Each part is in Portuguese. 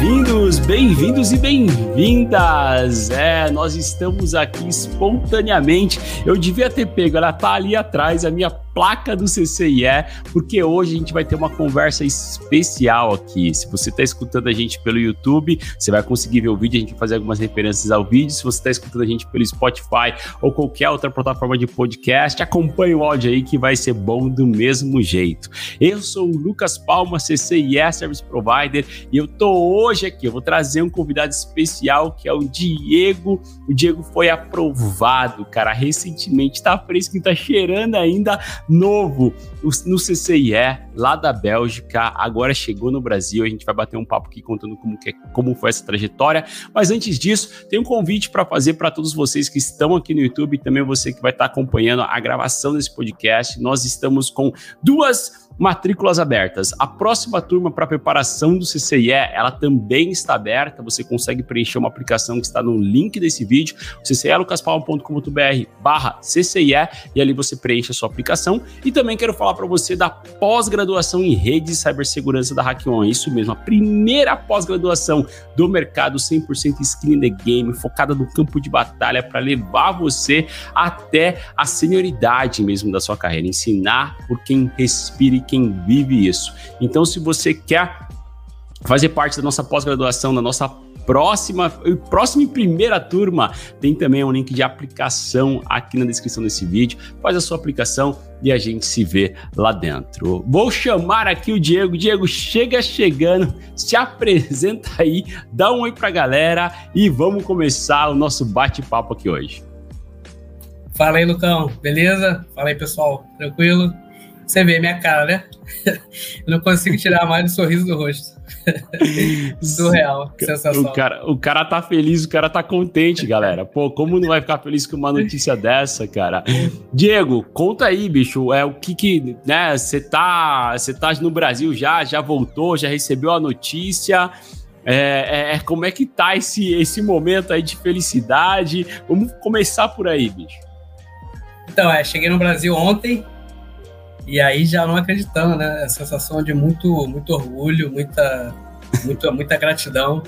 Bem-vindos, bem-vindos e bem-vindas! É, nós estamos aqui espontaneamente. Eu devia ter pego, ela tá ali atrás, a minha placa do CCIE, porque hoje a gente vai ter uma conversa especial aqui. Se você está escutando a gente pelo YouTube, você vai conseguir ver o vídeo, a gente vai fazer algumas referências ao vídeo. Se você está escutando a gente pelo Spotify ou qualquer outra plataforma de podcast, acompanhe o áudio aí que vai ser bom do mesmo jeito. Eu sou o Lucas Palma, CCIE Service Provider, e eu tô hoje aqui, eu vou trazer um convidado especial que é o Diego. O Diego foi aprovado, cara, recentemente, tá fresco, tá cheirando ainda novo no CCIE, lá da Bélgica, agora chegou no Brasil. A gente vai bater um papo aqui contando como, que, como foi essa trajetória. Mas antes disso, tem um convite para fazer para todos vocês que estão aqui no YouTube e também você que vai estar tá acompanhando a gravação desse podcast. Nós estamos com duas matrículas abertas. A próxima turma para preparação do CCIE, ela também está aberta. Você consegue preencher uma aplicação que está no link desse vídeo, ccelucaspalma.com.br barra CCIE, e ali você preenche a sua aplicação. E também quero falar para você da pós-graduação em rede de cibersegurança da HackOn. Isso mesmo, a primeira pós-graduação do mercado 100% skin in the game, focada no campo de batalha para levar você até a senioridade mesmo da sua carreira, ensinar por quem respira e quem vive isso. Então, se você quer fazer parte da nossa pós-graduação, da nossa próxima, próxima e primeira turma, tem também um link de aplicação aqui na descrição desse vídeo. Faz a sua aplicação e a gente se vê lá dentro. Vou chamar aqui o Diego. Diego, chega chegando, se apresenta aí, dá um oi pra galera e vamos começar o nosso bate-papo aqui hoje. Fala aí, Lucão, beleza? Fala aí, pessoal, tranquilo? Você vê minha cara, né? Eu não consigo tirar mais o sorriso do rosto. Surreal, sensação. O cara, o cara tá feliz, o cara tá contente, galera. Pô, como não vai ficar feliz com uma notícia dessa, cara? Diego, conta aí, bicho, é o que que, né, você tá, você tá no Brasil já, já voltou, já recebeu a notícia, é, é, é, como é que tá esse, esse momento aí de felicidade? Vamos começar por aí, bicho. Então, é, cheguei no Brasil ontem, e aí já não acreditando, né? A sensação de muito, muito orgulho, muita, muito, muita gratidão.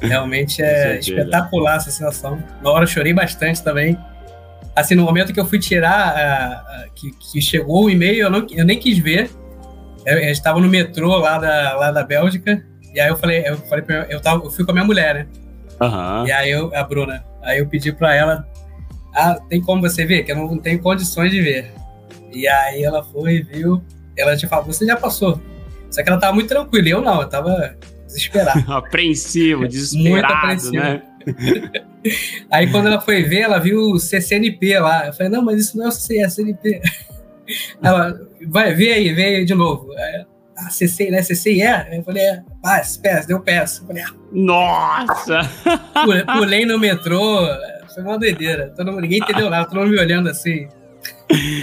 Realmente é espetacular essa sensação. Na hora eu chorei bastante também. Assim, no momento que eu fui tirar, que, que, chegou o e-mail, eu, não, eu nem quis ver. Eu, eu, estava no metrô lá da, lá da Bélgica. E aí eu falei, eu falei pra, eu, tava, eu fui com a minha mulher, né? Uhum. E aí eu, a Bruna, aí eu pedi para ela, ah, tem como você ver? Que eu não tenho condições de ver. E aí ela foi, viu, ela te falou, você já passou. Só que ela tava muito tranquila, eu não, eu tava desesperado. apreensivo, desesperado, muito apreensivo. né? aí quando ela foi ver, ela viu o CCNP lá. Eu falei, não, mas isso não é o CCNP. ela, vai, vê aí, vê aí de novo. Aí, ah, CC, né? CCIE? Eu falei, é, ah, peço, deu peço. Falei, ah. Nossa! Pulei no metrô, foi uma doideira. Todo mundo, ninguém entendeu nada, todo mundo me olhando assim.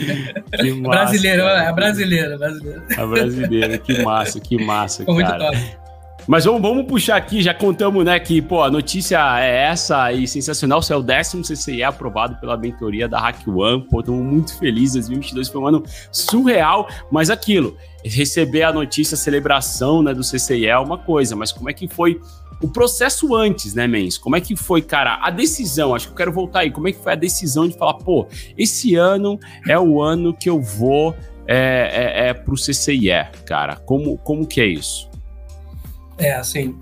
Que massa, brasileiro, é brasileiro, brasileiro. A brasileira, que massa, que massa, Ficou cara. Muito top. Mas vamos, vamos puxar aqui, já contamos, né, que, pô, a notícia é essa e sensacional, você é o décimo CCE aprovado pela mentoria da Hack One, pô, estamos muito felizes, 2022 foi um ano surreal, mas aquilo, receber a notícia, a celebração, né, do CCE é uma coisa, mas como é que foi o processo antes, né, Mens? Como é que foi, cara? A decisão, acho que eu quero voltar aí. Como é que foi a decisão de falar, pô, esse ano é o ano que eu vou é, é, é pro CCIE, cara? Como, como que é isso? É, assim,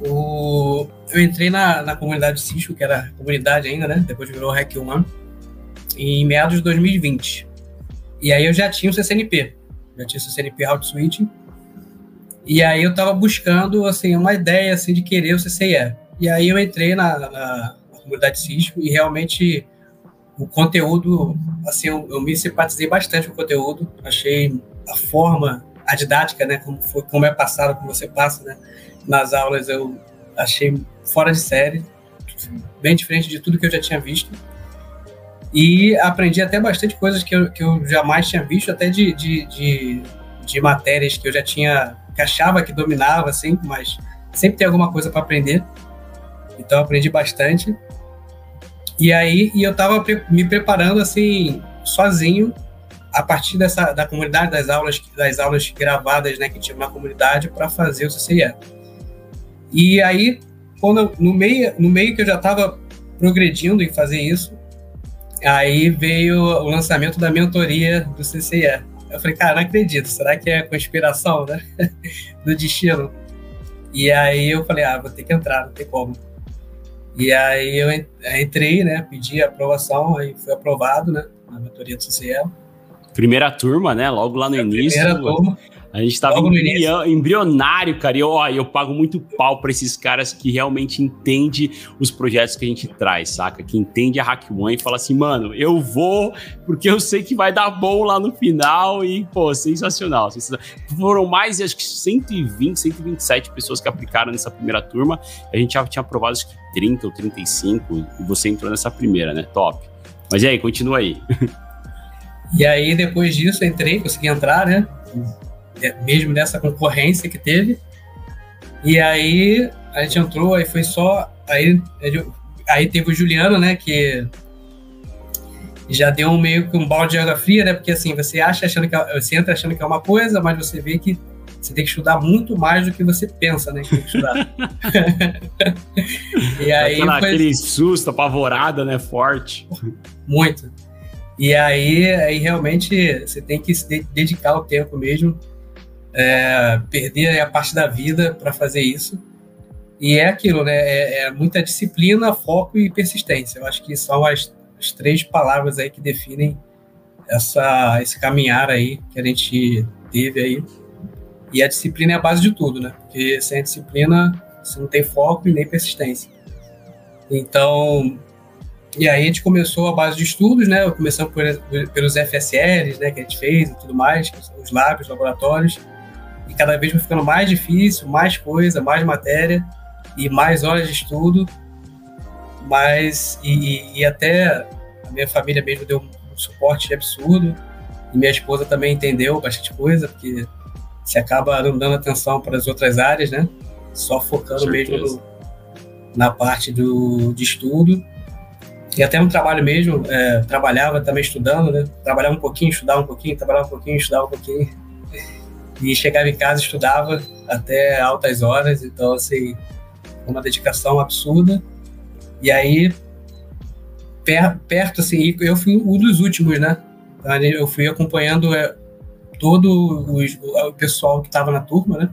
o... eu entrei na, na comunidade Cisco, que era comunidade ainda, né? Depois virou Hack One, em meados de 2020. E aí eu já tinha o CCNP. Já tinha o CCNP Route Switching e aí eu estava buscando assim uma ideia assim de querer o CCIE. E aí eu entrei na, na, na comunidade Cisco e realmente o conteúdo, assim, eu, eu, me simpatizei bastante com o conteúdo. Achei a forma, a didática, né, como, foi, como é passado, como você passa, né, nas aulas, eu achei fora de série, bem diferente de tudo que eu já tinha visto. E aprendi até bastante coisas que eu, que eu jamais tinha visto, até de, de, de, de matérias que eu já tinha que achava que dominava, assim, mas sempre tem alguma coisa para aprender. Então aprendi bastante. E aí e eu estava me preparando assim sozinho a partir dessa da comunidade das aulas das aulas gravadas, né, que tinha na comunidade para fazer o CCIE. E aí, quando no meio, no meio que eu já estava progredindo em fazer isso, aí veio o lançamento da mentoria do CCE. Eu falei, cara, não acredito, será que é conspiração, né? do destino. E aí eu falei, ah, vou ter que entrar, não tem como. E aí eu entrei, né? Pedi a aprovação, aí foi aprovado, né? Na mentoria do CCE. Primeira turma, né? Logo lá no é, início. Primeira turma. A gente tava embrionário, cara. E eu, ó, eu pago muito pau pra esses caras que realmente entendem os projetos que a gente traz, saca? Que entende a Hack One e fala assim, mano, eu vou porque eu sei que vai dar bom lá no final e, pô, sensacional. sensacional. Foram mais, acho que 120, 127 pessoas que aplicaram nessa primeira turma. A gente já tinha aprovado, acho que 30 ou 35 e você entrou nessa primeira, né? Top. Mas e aí, continua aí. E aí, depois disso, entrei, consegui entrar, né? É, mesmo nessa concorrência que teve. E aí a gente entrou, aí foi só. Aí, aí teve o Juliano, né? Que já deu um meio que um balde de água fria, né? Porque assim, você acha achando que é, você entra achando que é uma coisa, mas você vê que você tem que estudar muito mais do que você pensa, né? Que tem que estudar. e aí Aquela, foi... aquele susto, apavorada, né? Forte. Muito. E aí, aí realmente você tem que se dedicar o tempo mesmo é, perder a parte da vida para fazer isso. E é aquilo, né? É, é, muita disciplina, foco e persistência. Eu acho que são as, as três palavras aí que definem essa, esse caminhar aí que a gente teve aí. E a disciplina é a base de tudo, né? Porque sem a disciplina você não tem foco e nem persistência. Então, e aí a gente começou a base de estudos, né? Começamos por, pelos FSLs, né? Que a gente fez e tudo mais, os labs, laboratórios e cada vez vai ficando mais difícil, mais coisa, mais matéria e mais horas de estudo. Mas, e, e até a minha família mesmo deu um suporte absurdo, e minha esposa também entendeu bastante coisa, porque se acaba não dando atenção para as outras áreas, né? Só focando mesmo no, na parte do, de estudo. E até no trabalho mesmo, é, trabalhava também estudando, né? Trabalhava um pouquinho, estudava um pouquinho, trabalhava um pouquinho, estudava um pouquinho e chegava em casa estudava até altas horas, então assim, uma dedicação absurda. E aí per, perto assim, eu fui um dos últimos, né? Então, eu fui acompanhando é, todo os, o pessoal que estava na turma, né?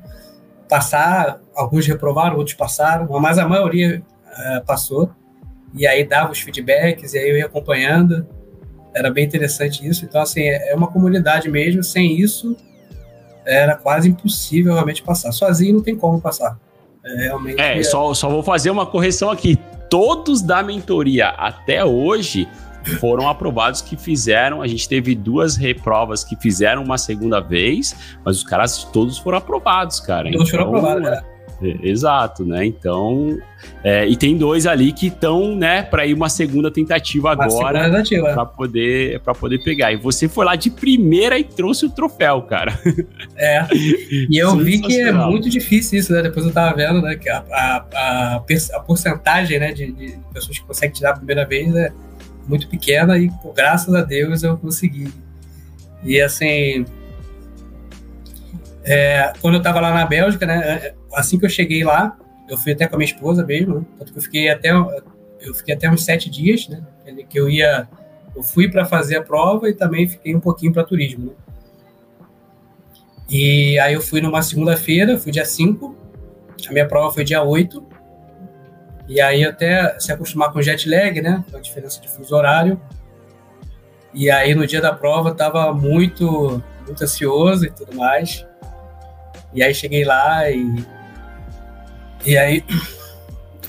Passar, alguns reprovaram, outros passaram, mas a maioria é, passou. E aí dava os feedbacks, e aí eu ia acompanhando. Era bem interessante isso. Então, assim, é, é uma comunidade mesmo. Sem isso, era quase impossível realmente passar. Sozinho não tem como passar. É, realmente. É, é... Só, só vou fazer uma correção aqui. Todos da mentoria até hoje foram aprovados que fizeram. A gente teve duas reprovas que fizeram uma segunda vez, mas os caras todos foram aprovados, cara. Todos então, foram aprovados, né? É, exato, né? Então, é, e tem dois ali que estão, né, para ir uma segunda tentativa uma agora para poder para poder pegar. E você foi lá de primeira e trouxe o troféu, cara. É. E eu vi que é muito difícil isso, né? Depois eu tava vendo, né, que a, a, a, a porcentagem, né, de, de, pessoas que conseguem tirar a primeira vez é muito pequena e, por graças a Deus, eu consegui. E assim, é, quando eu tava lá na Bélgica, né, assim que eu cheguei lá, eu fui até com a minha esposa mesmo, né? tanto que eu fiquei até eu fiquei até uns sete dias, né? Que eu ia, eu fui para fazer a prova e também fiquei um pouquinho para turismo. Né? E aí eu fui numa segunda-feira, fui dia 5, a minha prova foi dia 8. E aí até se acostumar com jet lag, né? Com a diferença de fuso horário. E aí no dia da prova tava muito, muito ansioso e tudo mais. E aí cheguei lá e e aí,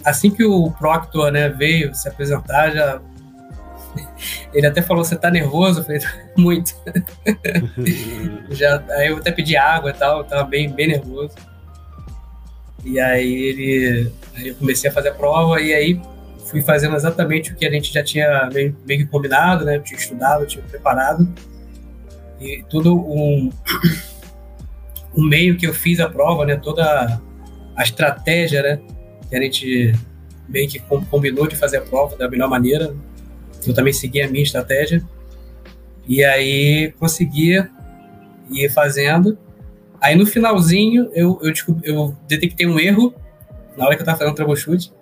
assim que o Proctor né, veio se apresentar, já ele até falou: Você tá nervoso? Eu falei: Muito. já, aí eu até pedi água e tal, eu tava bem, bem nervoso. E aí ele. Aí eu comecei a fazer a prova e aí fui fazendo exatamente o que a gente já tinha meio, meio que combinado, né? Tinha estudado, tinha preparado. E tudo um, um meio que eu fiz a prova, né? Toda a estratégia, né? Que a gente meio que combinou de fazer a prova da melhor maneira. Eu também segui a minha estratégia. E aí conseguia ir fazendo. Aí no finalzinho eu, eu, eu detectei um erro na hora que eu estava fazendo troubleshoot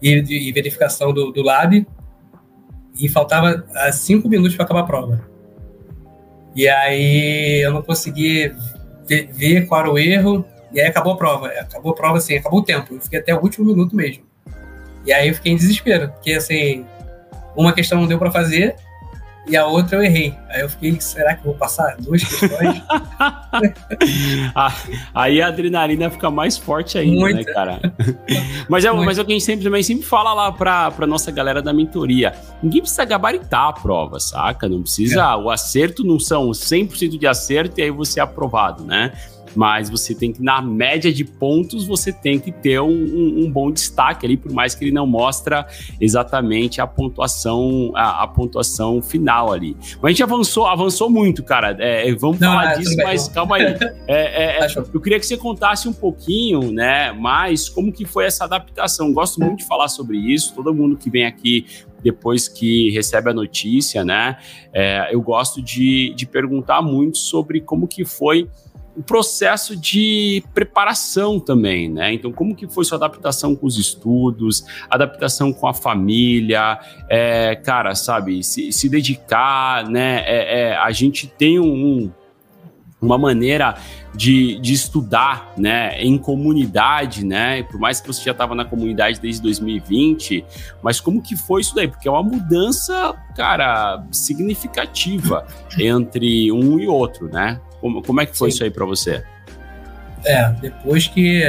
e, e verificação do, do lab, e faltava ah, cinco minutos para acabar a prova. E aí eu não consegui ver, qual era o erro, e aí acabou a prova. Acabou a prova assim, acabou o tempo. Eu fiquei até o último minuto mesmo. E aí eu fiquei em desespero, porque assim, uma questão não deu para fazer, e a outra eu errei. Aí eu fiquei, será que eu vou passar duas questões? Ah, aí a adrenalina fica mais forte ainda, né, cara? mas, é, mas é o que a gente sempre, também sempre fala lá pra, pra nossa galera da mentoria. Ninguém precisa gabaritar a prova, saca? Não precisa. É. O acerto não são 100% de acerto e aí você é aprovado, né? Mas você tem que, na média de pontos, você tem que ter um, um, um bom destaque ali, por mais que ele não mostra exatamente a pontuação, a, a pontuação final ali. Mas a gente avançou, avançou muito, cara. É, é vamos não, falar é, disso, mas bem, calma aí. É, é, é eu queria que você contasse um pouquinho, né, mais como que foi essa adaptação. Gosto muito de falar sobre isso. Todo mundo que vem aqui depois que recebe a notícia, né? É, eu gosto de, de perguntar muito sobre como que foi o processo de preparação também, né? Então, como que foi sua adaptação com os estudos, adaptação com a família, é, cara, sabe, se, se dedicar, né? É, é, a gente tem um, uma maneira de, de estudar, né, em comunidade, né, por mais que você já estava na comunidade desde 2020, mas como que foi isso daí? Porque é uma mudança, cara, significativa entre um e outro, né? Como, como é que foi Sim. isso aí para você? É, depois que.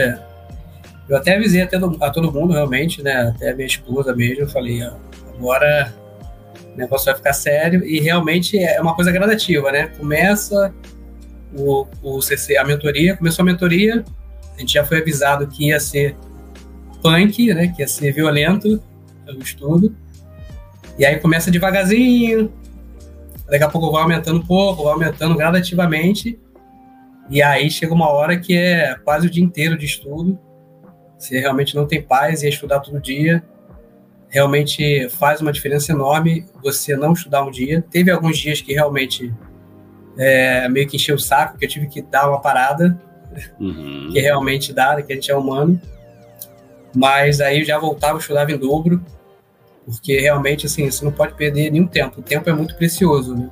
Eu até avisei até a todo mundo, realmente, né? Até a minha esposa mesmo, eu falei, ó, agora o negócio vai ficar sério e realmente é uma coisa gradativa, né? Começa o, o CC, a mentoria, começou a mentoria, a gente já foi avisado que ia ser punk, né? Que ia ser violento o estudo. E aí começa devagarzinho, Daqui a pouco vai aumentando um pouco, vai aumentando gradativamente. E aí chega uma hora que é quase o dia inteiro de estudo. Você realmente não tem paz e é estudar todo dia. Realmente faz uma diferença enorme você não estudar um dia. Teve alguns dias que realmente é, meio que encheu o saco, que eu tive que dar uma parada, uhum. que realmente dá, que a gente é humano. Mas aí eu já voltava, estudava em dobro porque realmente assim você não pode perder nenhum tempo. O tempo é muito precioso, né?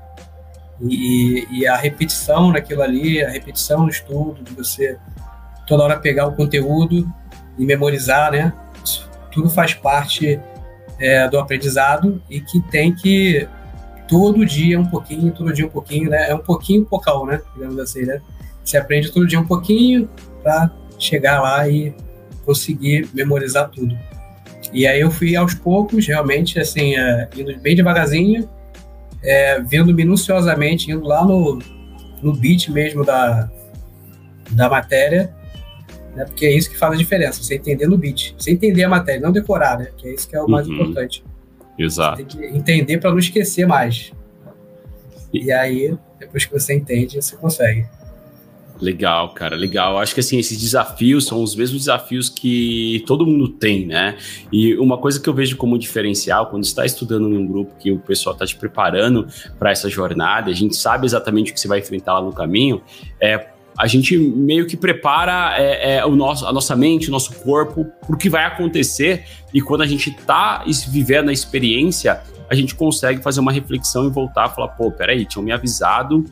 E, e a repetição naquilo ali, a repetição no estudo, de você toda hora pegar o conteúdo e memorizar, né? Isso tudo faz parte é, do aprendizado e que tem que todo dia um pouquinho, todo dia um pouquinho, né? É um pouquinho pocal, né? Digamos assim, né? Você aprende todo dia um pouquinho para chegar lá e conseguir memorizar tudo. E aí eu fui aos poucos, realmente, assim, é, indo bem devagarzinho, é, vendo minuciosamente, indo lá no, no beat mesmo da, da matéria, né, porque é isso que faz a diferença, você entender no beat, você entender a matéria, não decorar, né, que é isso que é o mais uhum. importante. Exato. Você tem que entender para não esquecer mais. E... e aí, depois que você entende, você consegue. Legal, cara, legal. Acho que assim, esses desafios são os mesmos desafios que todo mundo tem, né? E uma coisa que eu vejo como diferencial quando está estudando num grupo que o pessoal está te preparando para essa jornada, a gente sabe exatamente o que você vai enfrentar lá no caminho, é a gente meio que prepara é, é, o nosso, a nossa mente, o nosso corpo para o que vai acontecer e quando a gente está vivendo a experiência, a gente consegue fazer uma reflexão e voltar e falar, pô, peraí, tinham me avisado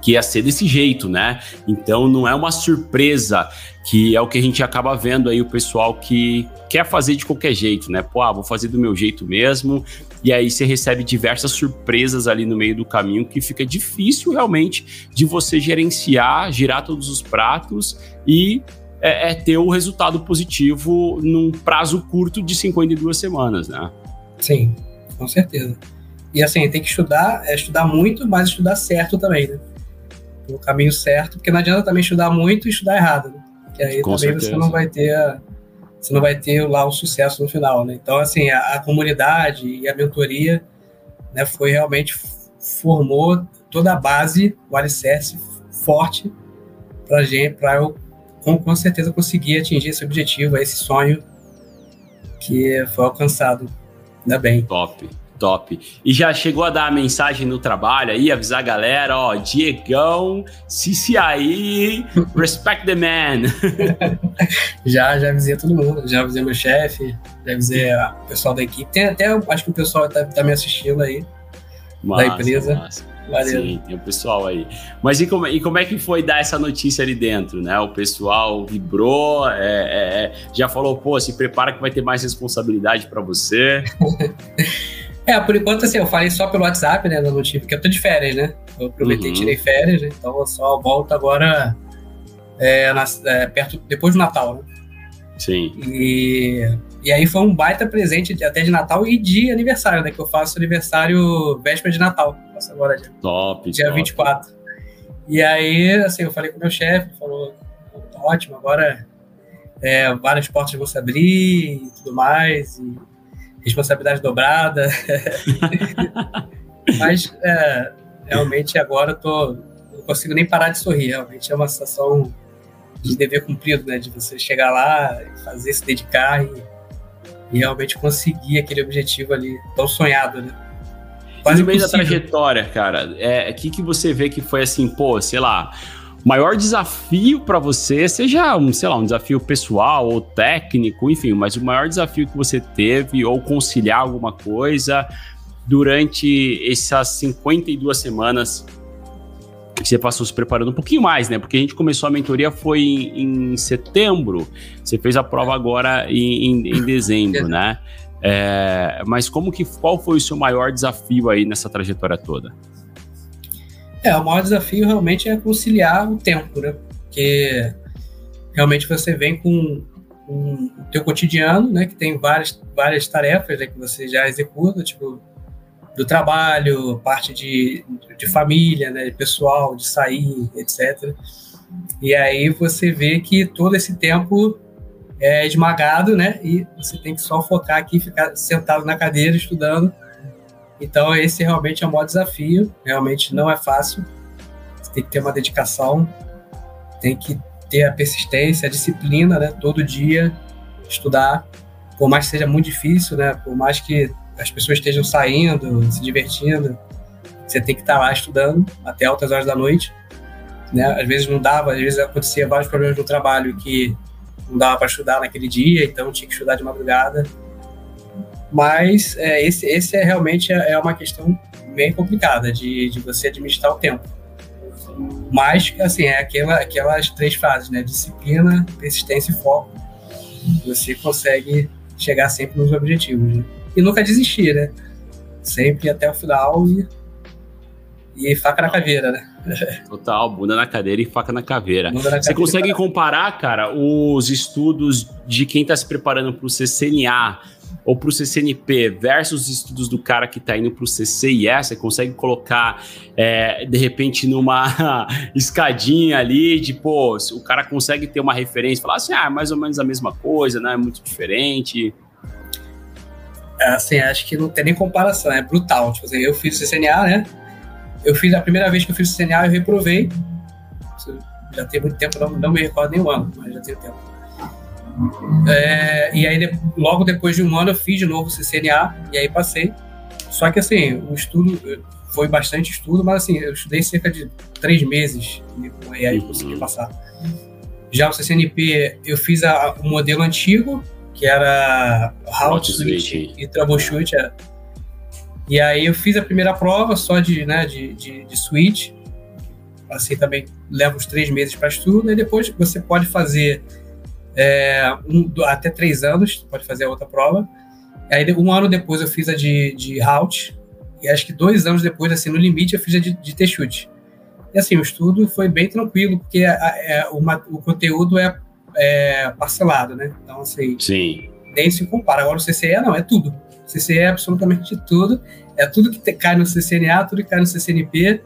que ia ser desse jeito, né? Então não é uma surpresa que é o que a gente acaba vendo aí o pessoal que quer fazer de qualquer jeito, né? Pô, ah, vou fazer do meu jeito mesmo. E aí você recebe diversas surpresas ali no meio do caminho que fica difícil realmente de você gerenciar, girar todos os pratos e é, é ter o resultado positivo num prazo curto de 52 semanas, né? Sim, com certeza. E assim, tem que estudar, é estudar muito, mas estudar certo também, né? caminho certo, porque não adianta também estudar muito e estudar errado, né? Que aí Com também certeza. você não vai ter a, você não vai ter lá o sucesso no final, né? Então, assim, a, a comunidade e a mentoria, né, foi realmente formou toda a base, o alicerce forte para gente, para eu com, com certeza conseguir atingir esse objetivo, esse sonho que foi alcançado. Ainda bem. Top. Top. E já chegou a dar a mensagem no trabalho aí, avisar a galera, ó, Diegão, CCI, respect the man. já, já avisei todo mundo, já avisei meu chefe, já avisei o pessoal da equipe. Tem até, acho que o pessoal tá, tá me assistindo aí, massa, da empresa. Massa. Valeu. Sim, tem o pessoal aí. Mas e como, e como é que foi dar essa notícia ali dentro, né? O pessoal vibrou, é, é, é já falou, pô, se prepara que vai ter mais responsabilidade para você. É, por enquanto, assim, eu falei só pelo WhatsApp, né, da notícia, porque eu tô de férias, né? Eu prometi, uhum. tirei férias, né? então eu só volto agora é, na, é, perto, depois do Natal, né? Sim. E, e aí foi um baita presente até de Natal e de aniversário, né? Que eu faço aniversário véspera de Natal. Faço agora dia, top, dia top. 24. E aí, assim, eu falei com o meu chefe, falou, ótimo, agora é, várias portas vão se abrir e tudo mais. E, responsabilidade dobrada. Mas é, realmente agora eu tô, não consigo nem parar de sorrir. Realmente é uma sensação de dever cumprido, né? De você chegar lá, fazer, se dedicar e, e realmente conseguir aquele objetivo ali tão sonhado, né? Quase no meio da trajetória, cara, é que que você vê que foi assim, pô, sei lá, maior desafio para você, seja um, sei lá, um desafio pessoal ou técnico, enfim, mas o maior desafio que você teve ou conciliar alguma coisa durante essas 52 semanas que você passou se preparando um pouquinho mais, né? Porque a gente começou a mentoria foi em, em setembro, você fez a prova agora em, em, em dezembro, né? É, mas como que qual foi o seu maior desafio aí nessa trajetória toda? É, o maior desafio realmente é conciliar o tempo, né? Porque realmente você vem com, o teu cotidiano, né? Que tem várias, várias tarefas né, que você já executa, tipo do trabalho, parte de, de família, né, pessoal, de sair, etc. E aí você vê que todo esse tempo é esmagado, né? E você tem que só focar aqui, ficar sentado na cadeira estudando então, esse realmente é o maior desafio. Realmente não é fácil. Você tem que ter uma dedicação, tem que ter a persistência, a disciplina, né? Todo dia estudar, por mais que seja muito difícil, né? Por mais que as pessoas estejam saindo, se divertindo, você tem que estar lá estudando até altas horas da noite, né? Às vezes não dava, às vezes acontecia vários problemas no trabalho que não dava para estudar naquele dia, então tinha que estudar de madrugada. Mas é, esse, esse é realmente é, é uma questão bem complicada de, de você administrar o tempo. Mas, assim, é aquela, aquelas três fases, né? Disciplina, persistência e foco. Você consegue chegar sempre nos objetivos. Né? E nunca desistir, né? Sempre até o final e, e faca na caveira, né? Total, bunda na cadeira e faca na caveira. Na Você consegue comparar, cara, os estudos de quem está se preparando para o CCNA ou para o CCNP versus os estudos do cara que está indo para o CCIE, você consegue colocar é, de repente numa escadinha ali, de pô, o cara consegue ter uma referência, falar assim, ah, é mais ou menos a mesma coisa, não é muito diferente. É, assim, acho que não tem nem comparação, é brutal. Tipo assim, eu fiz o CCNA, né? Eu fiz a primeira vez que eu fiz o CCNA, eu reprovei. Já tem muito tempo, não, não me recordo nem o ano, mas já tem tempo. É, e aí, logo depois de um ano, eu fiz de novo o CCNA e aí passei. Só que, assim, o estudo foi bastante estudo, mas, assim, eu estudei cerca de três meses e aí consegui uhum. passar. Já o CCNP, eu fiz a, o modelo antigo, que era Route Switch e Troubleshoot. É. E aí eu fiz a primeira prova só de, né, de, de, de switch. Assim também leva uns três meses para estudo. E depois você pode fazer é, um, até três anos, pode fazer a outra prova. Aí um ano depois eu fiz a de, de Halt, e acho que dois anos depois, assim, no limite, eu fiz a de, de T-Chute. E assim, o estudo foi bem tranquilo, porque a, a, é, uma, o conteúdo é, é, parcelado, né? Então, assim, Sim. nem se compara. Agora o CCE não, é tudo. O CCE é absolutamente tudo. É tudo que te, cai no CCNA, tudo que cai no CCNP,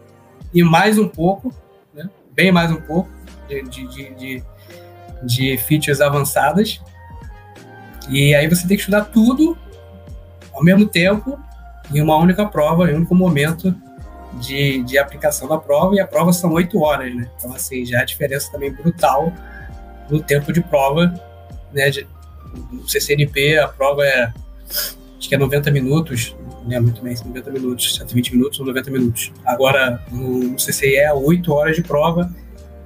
e mais um pouco, né? bem mais um pouco, de, de, de de features avançadas. E aí você tem que estudar tudo ao mesmo tempo em uma única prova, em um único momento de, de aplicação da prova. E a prova são oito horas, né? Então, assim, já é a diferença também brutal no tempo de prova, né? De, no CCNP, a prova é, acho que é 90 minutos, lembro muito bem, 90 minutos, 120 minutos ou 90 minutos. Agora, no CCE, é 8 horas de prova,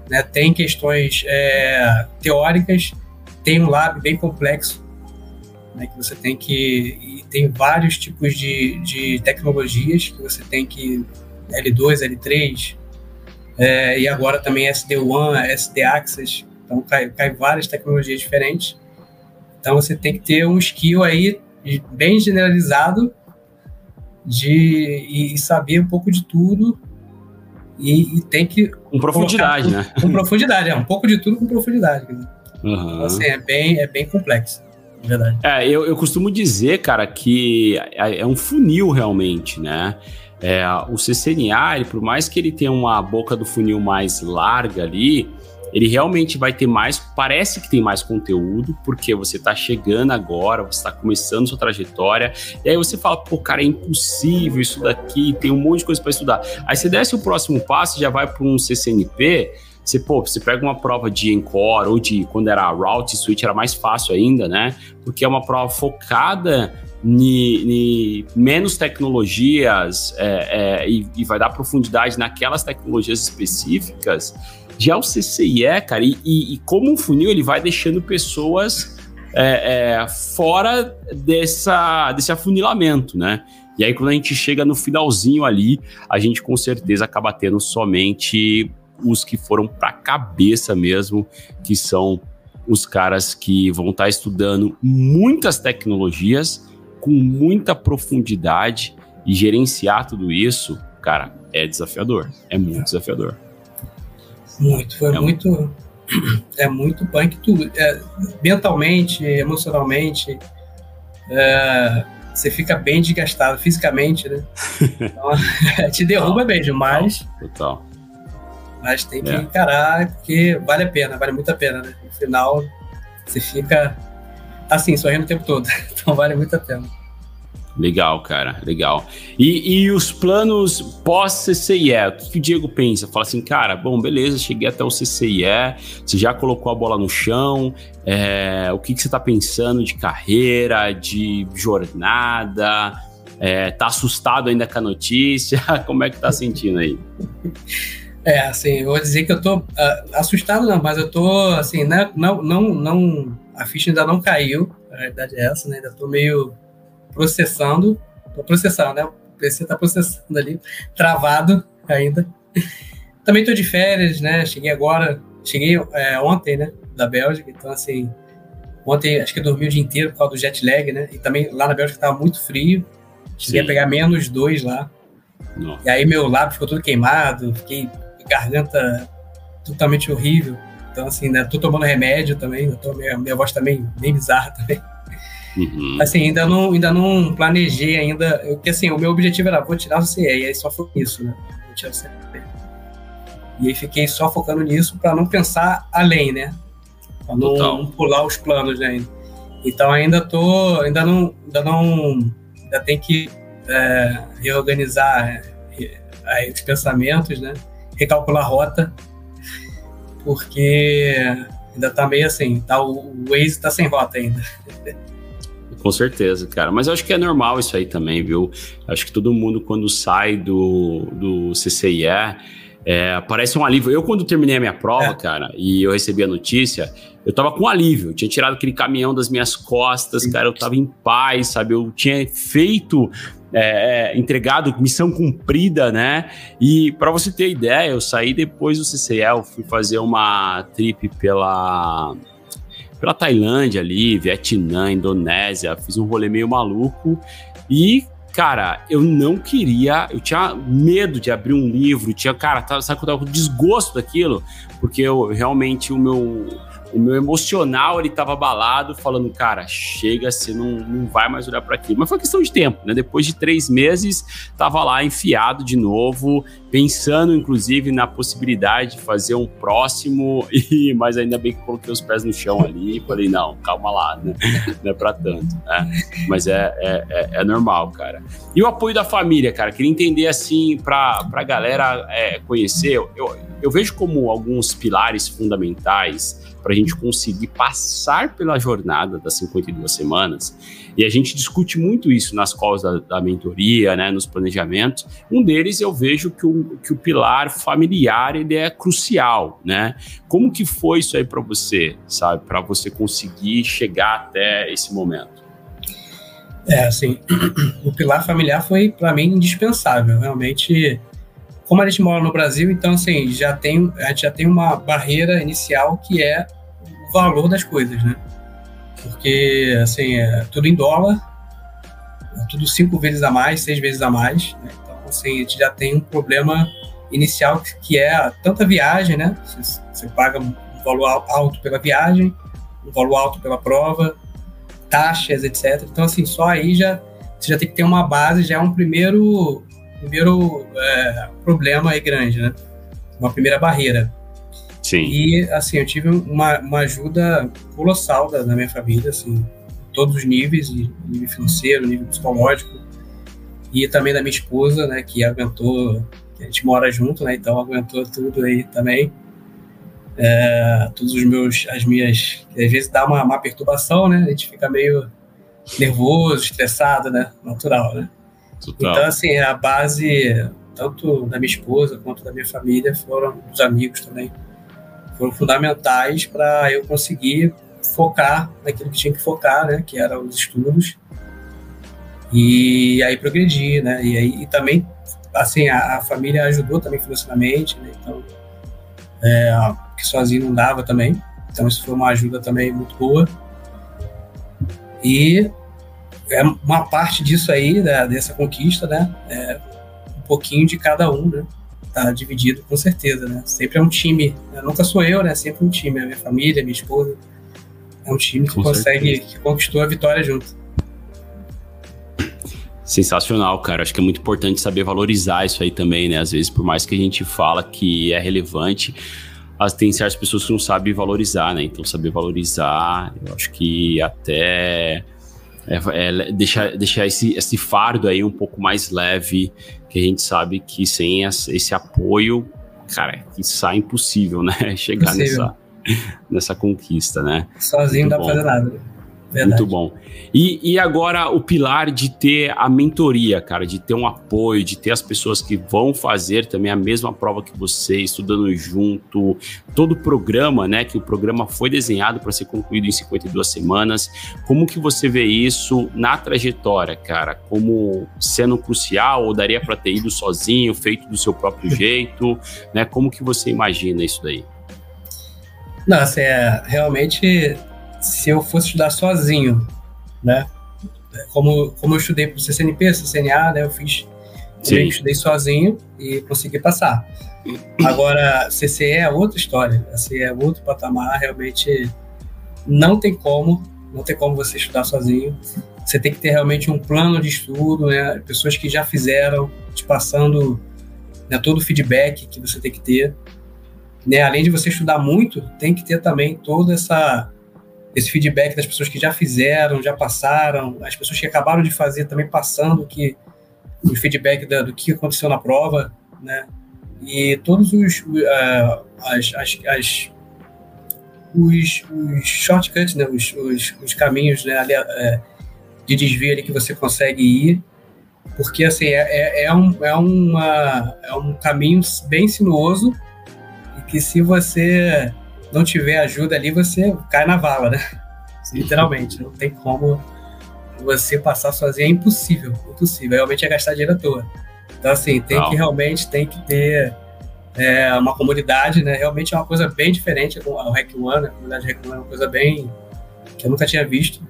né? tem questões é, teóricas, tem um lab bem complexo, né, que você tem que. tem vários tipos de, de tecnologias que você tem que. L2, L3, é, e agora também SD1, SD Access, então cai, cai várias tecnologias diferentes. Então você tem que ter um skill aí bem generalizado de e saber um pouco de tudo e, e tem que com profundidade, colocar, né? Com, com profundidade, é um pouco de tudo com profundidade. Uhum. Então, assim, é bem é bem complexo. Verdade. É, eu, eu costumo dizer, cara, que é, é um funil realmente, né? É, o CCNA, ele, por mais que ele tenha uma boca do funil mais larga ali, ele realmente vai ter mais, parece que tem mais conteúdo, porque você está chegando agora, você está começando sua trajetória, e aí você fala, pô, cara, é impossível isso daqui, tem um monte de coisa para estudar. Aí você desce o próximo passo, já vai para um CCNP, você, pô, você pega uma prova de Encore ou de quando era Route Switch, era mais fácil ainda, né? Porque é uma prova focada em menos tecnologias é, é, e, e, vai dar profundidade naquelas tecnologias específicas. O CCIE, cara, e, e, e como um funil, ele vai deixando pessoas é, é, fora dessa, desse afunilamento, né? E aí, quando a gente chega no finalzinho ali, a gente com certeza acaba tendo somente os que foram para cabeça mesmo, que são os caras que vão estar tá estudando muitas tecnologias com muita profundidade e gerenciar tudo isso, cara, é desafiador. É muito desafiador. Muito, foi é muito. muito é muito punk tudo. É, mentalmente, emocionalmente, é, você fica bem desgastado fisicamente, né? Então, te derruba mesmo, mas. Total. Mas tem que é. encarar, porque vale a pena, vale muito a pena, né? No final, você fica assim, sorrindo o tempo todo. Então vale muito a pena. Legal, cara, legal. E, e os planos pós-CCIE, o que, que, o Diego pensa? Fala assim, cara, bom, beleza, cheguei até o CCIE, você já colocou a bola no chão, é, o que, que você está pensando de carreira, de jornada? É, tá assustado ainda com a notícia? Como é que tá sentindo aí? É, assim, eu vou dizer que eu tô uh, assustado não, mas eu tô, assim, né, não, não, não, a ficha ainda não caiu, a realidade é essa, né, ainda tô meio processando, tô processando, né, o PC tá processando ali, travado ainda. Também tô de férias, né, cheguei agora, cheguei é, ontem, né, da Bélgica, então, assim, ontem acho que eu dormi o dia inteiro por causa do jet lag, né, e também lá na Bélgica tava muito frio, cheguei Sim. a pegar menos dois lá, Nossa. E aí meu lábio ficou todo queimado, fiquei garganta totalmente horrível. Então, assim, né, tô tomando remédio também, tô, minha, minha voz também bem bizarra também. Uhum. Assim, ainda não, ainda não planejei ainda, porque assim, o meu objetivo era, vou tirar o CE, e aí só foi isso, né? Vou tirar o CE. E aí fiquei só focando nisso para não pensar além, né? Pra não, não, pular os planos né? Então ainda tô, ainda não, ainda não, ainda tem que é, reorganizar é, os pensamentos, né? recalcular a rota, porque ainda tá meio assim, tá, o, o Waze tá sem rota ainda. Com certeza, cara. Mas eu acho que é normal isso aí também, viu? Acho que todo mundo, quando sai do, do CCIE, é, parece um alívio. Eu, quando terminei a minha prova, é. cara, e eu recebi a notícia, eu tava com alívio. Eu tinha tirado aquele caminhão das minhas costas, Sim. cara. Eu tava em paz, sabe? Eu tinha feito é, é, entregado, missão cumprida, né? E para você ter ideia, eu saí depois do CCL, fui fazer uma trip pela pela Tailândia ali, Vietnã, Indonésia, fiz um rolê meio maluco. E cara, eu não queria, eu tinha medo de abrir um livro, tinha, cara, sabe que eu tava com desgosto daquilo, porque eu realmente o meu o meu emocional ele estava abalado, falando, cara, chega, você não, não vai mais olhar para aquilo. Mas foi questão de tempo, né? Depois de três meses, estava lá enfiado de novo, pensando inclusive na possibilidade de fazer um próximo, e, mas ainda bem que coloquei os pés no chão ali e falei, não, calma lá, né? Não é para tanto, né? Mas é, é, é, é, normal, cara. E o apoio da família, cara, queria entender assim, para a galera é, conhecer, eu, eu vejo como alguns pilares fundamentais para a gente gente conseguir passar pela jornada das 52 semanas, e a gente discute muito isso nas calls da, da mentoria, né, nos planejamentos, um deles eu vejo que o, que o pilar familiar ele é crucial, né? Como que foi isso aí para você, sabe, para você conseguir chegar até esse momento? É, assim, o pilar familiar foi para mim indispensável, realmente como a gente mora no Brasil, então assim, já tem, a gente já tem uma barreira inicial que é valor das coisas, né? Porque assim, é tudo em dólar, é tudo cinco vezes a mais, seis vezes a mais, né? Então assim, a gente já tem um problema inicial que é tanta viagem, né? Você, você paga um valor alto pela viagem, um valor alto pela prova, taxas, etc. Então assim, só aí já você já tem que ter uma base, já é um primeiro primeiro é, problema aí grande, né? Uma primeira barreira. Sim. E, assim, eu tive uma, uma ajuda colossal da, da minha família, assim, todos os níveis, nível financeiro, nível psicológico, e também da minha esposa, né, que aguentou, a gente mora junto, né, então aguentou tudo aí também. É, todos os meus, as minhas, às vezes dá uma, uma perturbação, né, a gente fica meio nervoso, estressado, né, natural, né. Total. Então, assim, a base, tanto da minha esposa quanto da minha família, foram dos amigos também, foram fundamentais para eu conseguir focar naquilo que tinha que focar, né? Que eram os estudos. E aí progredir, né? E aí e também, assim, a, a, família ajudou também financeiramente, né? Então, é, que sozinho não dava também. Então, isso foi uma ajuda também muito boa. E é uma parte disso aí, né, dessa conquista, né? É um pouquinho de cada um, né? Tá dividido com certeza, né? Sempre é um time. Né? Nunca sou eu, né? Sempre um time. A minha família, minha esposa. É um time que com consegue, certeza. que conquistou a vitória junto. Sensacional, cara. Acho que é muito importante saber valorizar isso aí também, né? Às vezes, por mais que a gente fala que é relevante, as, tem certas pessoas que não sabem valorizar, né? Então, saber valorizar, eu acho que até é, é, deixar, deixar esse, esse fardo aí um pouco mais leve, que a gente sabe que sem esse apoio, cara, isso é impossível, né? Chegar nessa, nessa conquista, né? Sozinho não dá pra fazer nada. Verdade. Muito bom. E, e agora o pilar de ter a mentoria, cara, de ter um apoio, de ter as pessoas que vão fazer também a mesma prova que você, estudando junto, todo o programa, né? Que o programa foi desenhado para ser concluído em 52 semanas. Como que você vê isso na trajetória, cara? Como sendo crucial ou daria para ter ido sozinho, feito do seu próprio jeito, né? Como que você imagina isso daí? Nossa, é realmente se eu fosse estudar sozinho, né? Como, como eu estudei para o CCNP, CCNA, né? Eu fiz, eu estudei sozinho e consegui passar. Agora, CCE é outra história, CCE é outro patamar, realmente não tem como, não tem como você estudar sozinho. Você tem que ter realmente um plano de estudo, né? Pessoas que já fizeram, te passando né, todo o feedback que você tem que ter. Né? Além de você estudar muito, tem que ter também toda essa esse feedback das pessoas que já fizeram, já passaram, as pessoas que acabaram de fazer também passando que o feedback da, do que aconteceu na prova, né? E todos os uh, as, as, as, os, os shortcuts, né? Os, os, os caminhos né? Ali, uh, de desvio ali que você consegue ir, porque assim é, é, é, um, é, uma, é um caminho bem sinuoso e que se você não tiver ajuda ali, você cai na vala, né? Literalmente, não tem como você passar sozinho, é impossível, impossível. Realmente é gastar dinheiro à toa. Então, assim, tem não. que realmente tem que ter é, uma comunidade, né? Realmente é uma coisa bem diferente o Hack One, né? a comunidade Hack One é uma coisa bem que eu nunca tinha visto.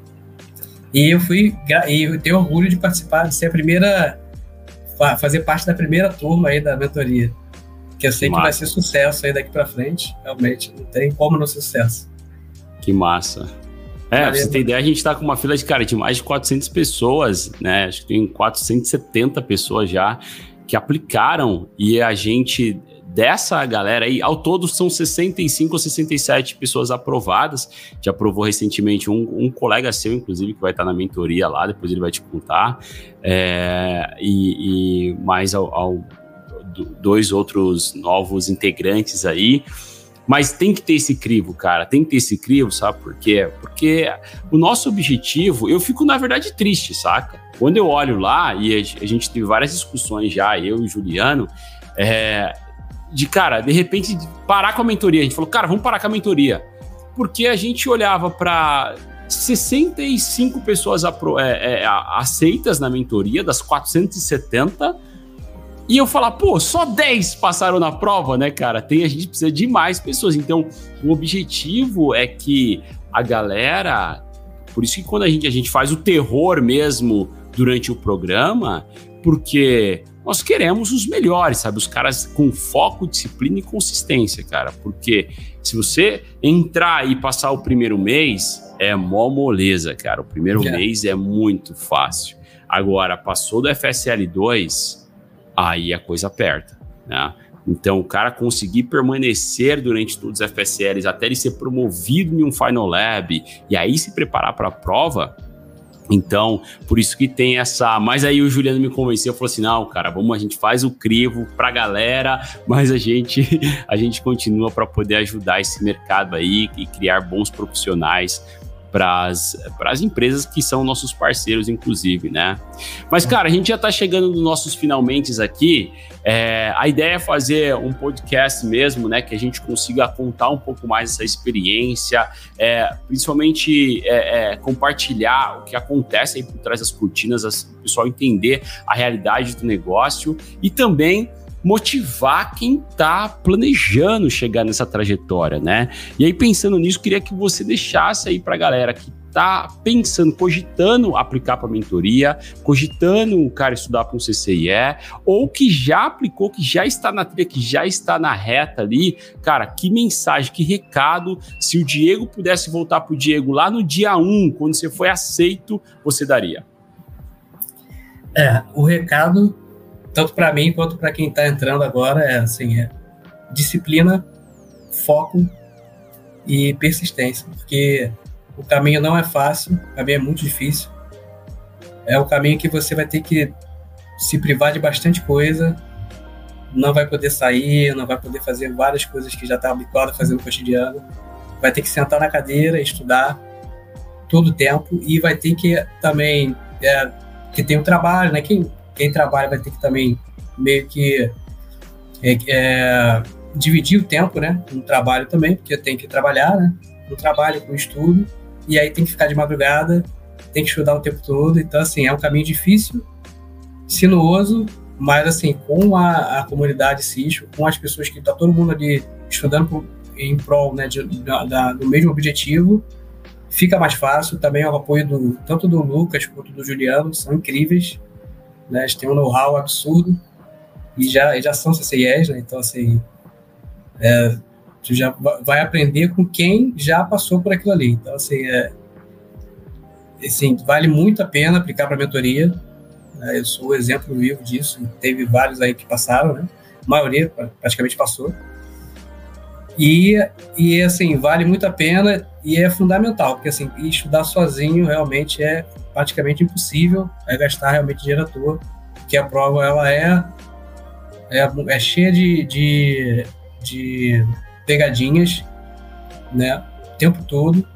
E eu fui, e eu tenho orgulho de participar, de ser a primeira, fazer parte da primeira turma aí da mentoria que eu sei que, que vai ser sucesso aí daqui para frente. Realmente, não tem como não ser sucesso. Que massa. É, Valeu, pra você ter ideia, a gente tá com uma fila de, cara, de mais de 400 pessoas, né? Acho que tem 470 pessoas já que aplicaram e a gente, dessa galera aí, ao todo são 65 ou 67 pessoas aprovadas. Já aprovou recentemente um, um colega seu, inclusive, que vai estar na mentoria lá, depois ele vai te contar. É, e, e mais ao, ao dois outros novos integrantes aí. Mas tem que ter esse crivo, cara. Tem que ter esse crivo, sabe por quê? Porque o nosso objetivo, eu fico, na verdade, triste, saca? Quando eu olho lá, e a gente teve várias discussões já, eu e o Juliano, é, de, cara, de repente, parar com a mentoria. A gente falou, cara, vamos parar com a mentoria. Porque a gente olhava para 65 pessoas é, é, aceitas na mentoria, das 470 e eu falar, pô, só 10 passaram na prova, né, cara? Tem, a gente precisa de mais pessoas. Então, o objetivo é que a galera. Por isso que quando a gente, a gente faz o terror mesmo durante o programa, porque nós queremos os melhores, sabe? Os caras com foco, disciplina e consistência, cara. Porque se você entrar e passar o primeiro mês, é mó moleza, cara. O primeiro é. mês é muito fácil. Agora, passou do FSL 2, aí a coisa aperta, né? Então, o cara conseguir permanecer durante todos os FSLs até ele ser promovido em um Final Lab e aí se preparar para a prova. Então, por isso que tem essa. Mas aí o Juliano me convenceu, falou assim: não, cara, vamos, a gente faz o crivo pra galera, mas a gente, a gente continua para poder ajudar esse mercado aí e criar bons profissionais para as empresas que são nossos parceiros, inclusive, né? Mas, cara, a gente já está chegando nos nossos finalmente aqui. É, a ideia é fazer um podcast mesmo, né? Que a gente consiga contar um pouco mais essa experiência, é, principalmente é, é compartilhar o que acontece aí por trás das cortinas, o pessoal entender a realidade do negócio e também motivar quem está planejando chegar nessa trajetória, né? E aí, pensando nisso, queria que você deixasse aí para a galera que está pensando, cogitando aplicar para mentoria, cogitando o cara estudar para um CCIE, ou que já aplicou, que já está na trilha, que já está na reta ali, cara, que mensagem, que recado, se o Diego pudesse voltar para o Diego lá no dia 1, quando você foi aceito, você daria? É, o recado tanto para mim quanto para quem está entrando agora, é assim, é disciplina, foco e persistência, porque o caminho não é fácil, o caminho é muito difícil. É o caminho que você vai ter que se privar de bastante coisa, não vai poder sair, não vai poder fazer várias coisas que já está habituado a fazer no cotidiano. Vai ter que sentar na cadeira, estudar todo o tempo e vai ter que também é, que tem o trabalho, né? Quem quem trabalha vai ter que também meio que é, é, dividir o tempo, né? No trabalho também, porque tem que trabalhar, né? No trabalho, com estudo, e aí tem que ficar de madrugada, tem que estudar o tempo todo. Então, assim, é um caminho difícil, sinuoso, mas, assim, com a, a comunidade Cisco, com as pessoas que está todo mundo ali estudando por, em prol né, de, da, do mesmo objetivo, fica mais fácil. Também o apoio do, tanto do Lucas quanto do Juliano, são incríveis né? Eles têm um know-how absurdo e já, já são CCIEs, né? Então, assim, é, tu já vai aprender com quem já passou por aquilo ali. Então, assim, é, assim vale muito a pena aplicar para mentoria. Né? Eu sou o exemplo vivo disso. Teve vários aí que passaram, né? A maioria praticamente passou. E, e assim, vale muito a pena e é fundamental, porque assim, estudar sozinho realmente é praticamente impossível, é gastar realmente dinheiro à toa, porque a prova ela é, é, é cheia de, de, de pegadinhas, né, o tempo todo,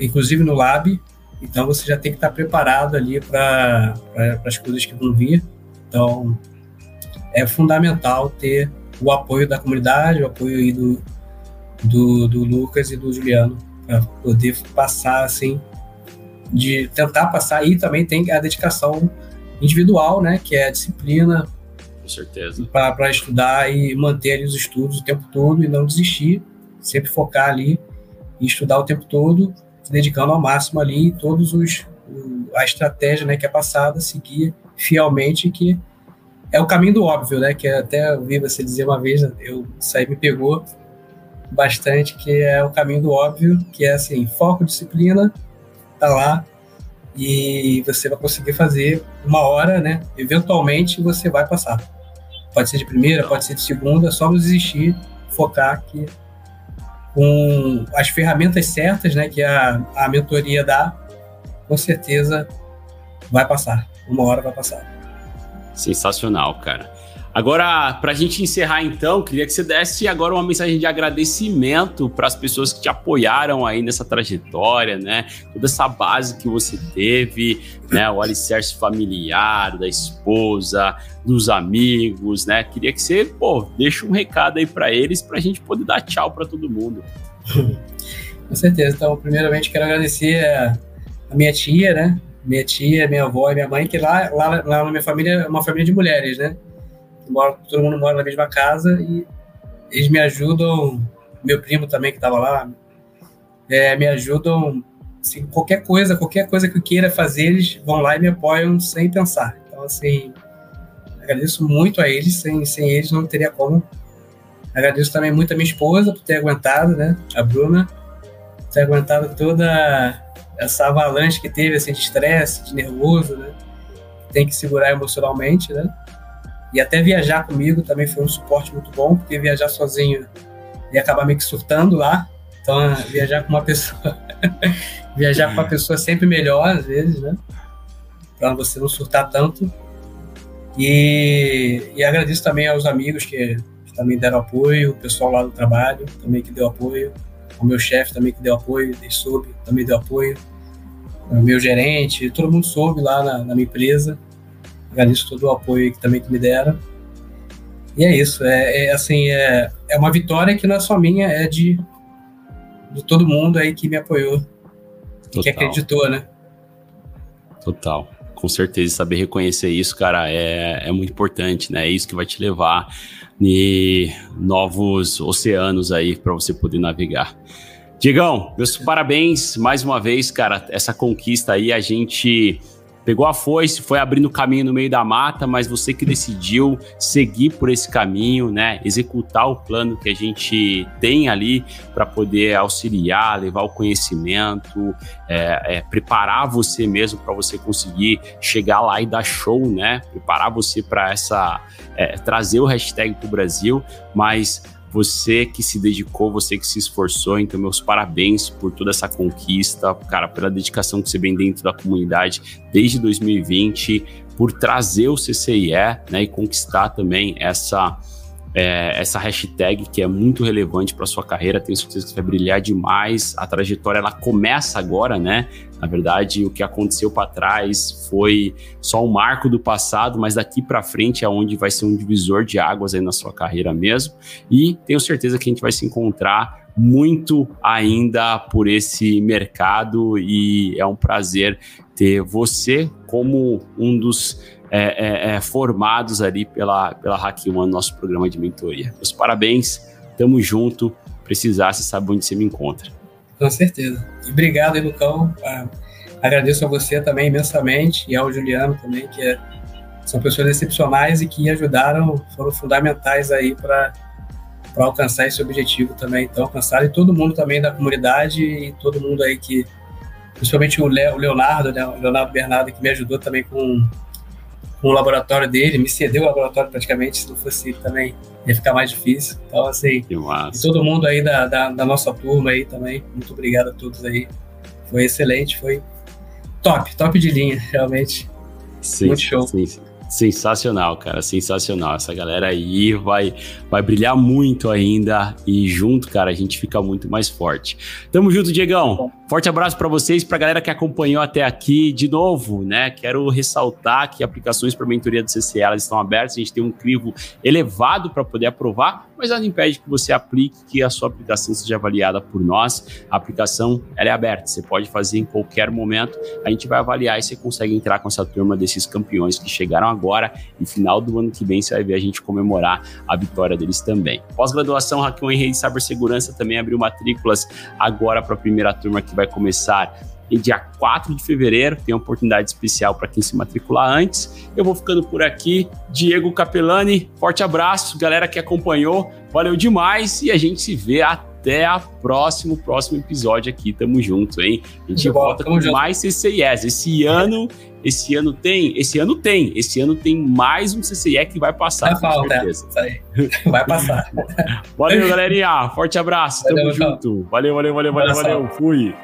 inclusive no lab, então você já tem que estar preparado ali para as coisas que vão vir. Então é fundamental ter o apoio da comunidade, o apoio aí do, do, do Lucas e do Juliano para poder passar assim, de tentar passar. E também tem a dedicação individual, né, que é a disciplina. Com certeza. Para estudar e manter ali os estudos o tempo todo e não desistir, sempre focar ali e estudar o tempo todo, se dedicando ao máximo ali todos os a estratégia, né, que é passada, seguir fielmente que é o caminho do óbvio, né? Que até ouvi você dizer uma vez, eu isso aí me pegou bastante, que é o caminho do óbvio, que é assim, foco, disciplina, tá lá e você vai conseguir fazer uma hora, né? Eventualmente você vai passar. Pode ser de primeira, pode ser de segunda, só não desistir, focar que com as ferramentas certas, né, que a, a mentoria dá, com certeza vai passar. Uma hora vai passar. Sensacional, cara. Agora, para a gente encerrar então, queria que você desse agora uma mensagem de agradecimento para as pessoas que te apoiaram aí nessa trajetória, né? Toda essa base que você teve, né? O alicerce familiar, da esposa, dos amigos, né? Queria que você, pô, deixe um recado aí para eles para a gente poder dar tchau para todo mundo. Com certeza. Então, primeiramente, quero agradecer a, a minha tia, né? Minha tia, minha avó e minha mãe, que lá, lá, lá na minha família é uma família de mulheres, né? Moro, todo mundo mora na mesma casa e eles me ajudam, meu primo também que estava lá, é, me ajudam, assim, qualquer coisa, qualquer coisa que eu queira fazer, eles vão lá e me apoiam sem pensar. Então, assim, agradeço muito a eles, sem, sem eles não teria como. Agradeço também muito a minha esposa por ter aguentado, né, a Bruna, por ter aguentado toda essa avalanche que teve, assim, de estresse, de nervoso, né, tem que segurar emocionalmente, né, e até viajar comigo também foi um suporte muito bom, porque viajar sozinho ia acabar meio que surtando lá. Então, viajar com uma pessoa. viajar com uma pessoa é sempre melhor, às vezes, né? Para você não surtar tanto. E, e agradeço também aos amigos que, que, também deram apoio, o pessoal lá do trabalho também que deu apoio, o meu chefe também que deu apoio, ele soube, também deu apoio, o meu gerente, todo mundo soube lá na, na minha empresa agradeço todo o apoio que também que me deram. E é isso, é, é, assim, é, é uma vitória que não é só minha, é de, de todo mundo aí que me apoiou, Total. que acreditou, né? Total. Com certeza, saber reconhecer isso, cara, é, é muito importante, né? É isso que vai te levar em novos oceanos aí para você poder navegar. Digão, meus parabéns mais uma vez, cara. Essa conquista aí a gente pegou a foice, foi abrindo caminho no meio da mata, mas você que decidiu seguir por esse caminho, né? Executar o plano que a gente tem ali para poder auxiliar, levar o conhecimento, é, é, preparar você mesmo para você conseguir chegar lá e dar show, né? Preparar você para essa é, trazer o hashtag para o Brasil, mas você que se dedicou, você que se esforçou, então meus parabéns por toda essa conquista, cara, pela dedicação que você vem dentro da comunidade desde 2020, por trazer o CCIE, né, e conquistar também essa é, essa hashtag que é muito relevante para sua carreira. Tenho certeza que você vai brilhar demais. A trajetória ela começa agora, né? Na verdade, o que aconteceu para trás foi só um marco do passado, mas daqui para frente é onde vai ser um divisor de águas aí na sua carreira mesmo. E tenho certeza que a gente vai se encontrar muito ainda por esse mercado e é um prazer ter você como um dos é, é, é, formados ali pela, pela Hack One, nosso programa de mentoria. Meus parabéns, tamo junto. Precisar, você sabe onde você me encontra. Com certeza. E obrigado, Lucão. Ah, agradeço a você também imensamente e ao Juliano também, que é, são pessoas excepcionais e que ajudaram, foram fundamentais aí para para alcançar esse objetivo também. Então, alcançar e todo mundo também da comunidade e todo mundo aí que, principalmente o Leonardo, né, o Leonardo Bernardo, que me ajudou também com o laboratório dele, me cedeu o laboratório praticamente, se não fosse ele também ia ficar mais difícil. Então, assim, e todo mundo aí da, da, da, nossa turma aí também, muito obrigado a todos aí. Foi excelente, foi top, top de linha, realmente. Sim, muito show. Sim, sim. Sensacional, cara, sensacional. Essa galera aí vai, vai brilhar muito ainda e junto, cara, a gente fica muito mais forte. Tamo junto, Diegão. Forte abraço para vocês, para a galera que acompanhou até aqui. De novo, né? Quero ressaltar que aplicações para mentoria do CCE elas estão abertas. A gente tem um crivo elevado para poder aprovar, mas nada impede que você aplique, que a sua aplicação seja avaliada por nós. A aplicação ela é aberta, você pode fazer em qualquer momento. A gente vai avaliar e você consegue entrar com essa turma desses campeões que chegaram agora. E final do ano que vem você vai ver a gente comemorar a vitória deles também. Pós-graduação Hacking em Rede de Cibersegurança também abriu matrículas agora para a primeira turma que vai começar em dia 4 de fevereiro. Tem uma oportunidade especial para quem se matricular antes. Eu vou ficando por aqui. Diego Capelani, forte abraço, galera que acompanhou. Valeu demais e a gente se vê até a próximo próximo episódio aqui. Tamo junto, hein? A gente volta com junto. mais CCIS. Esse ano, esse ano tem, esse ano tem, esse ano tem mais um CCIE que vai passar, vai com falta, certeza. Vai passar. valeu, galerinha. Forte abraço. Tamo valeu, junto. Valeu, valeu, valeu, valeu, valeu. Fui.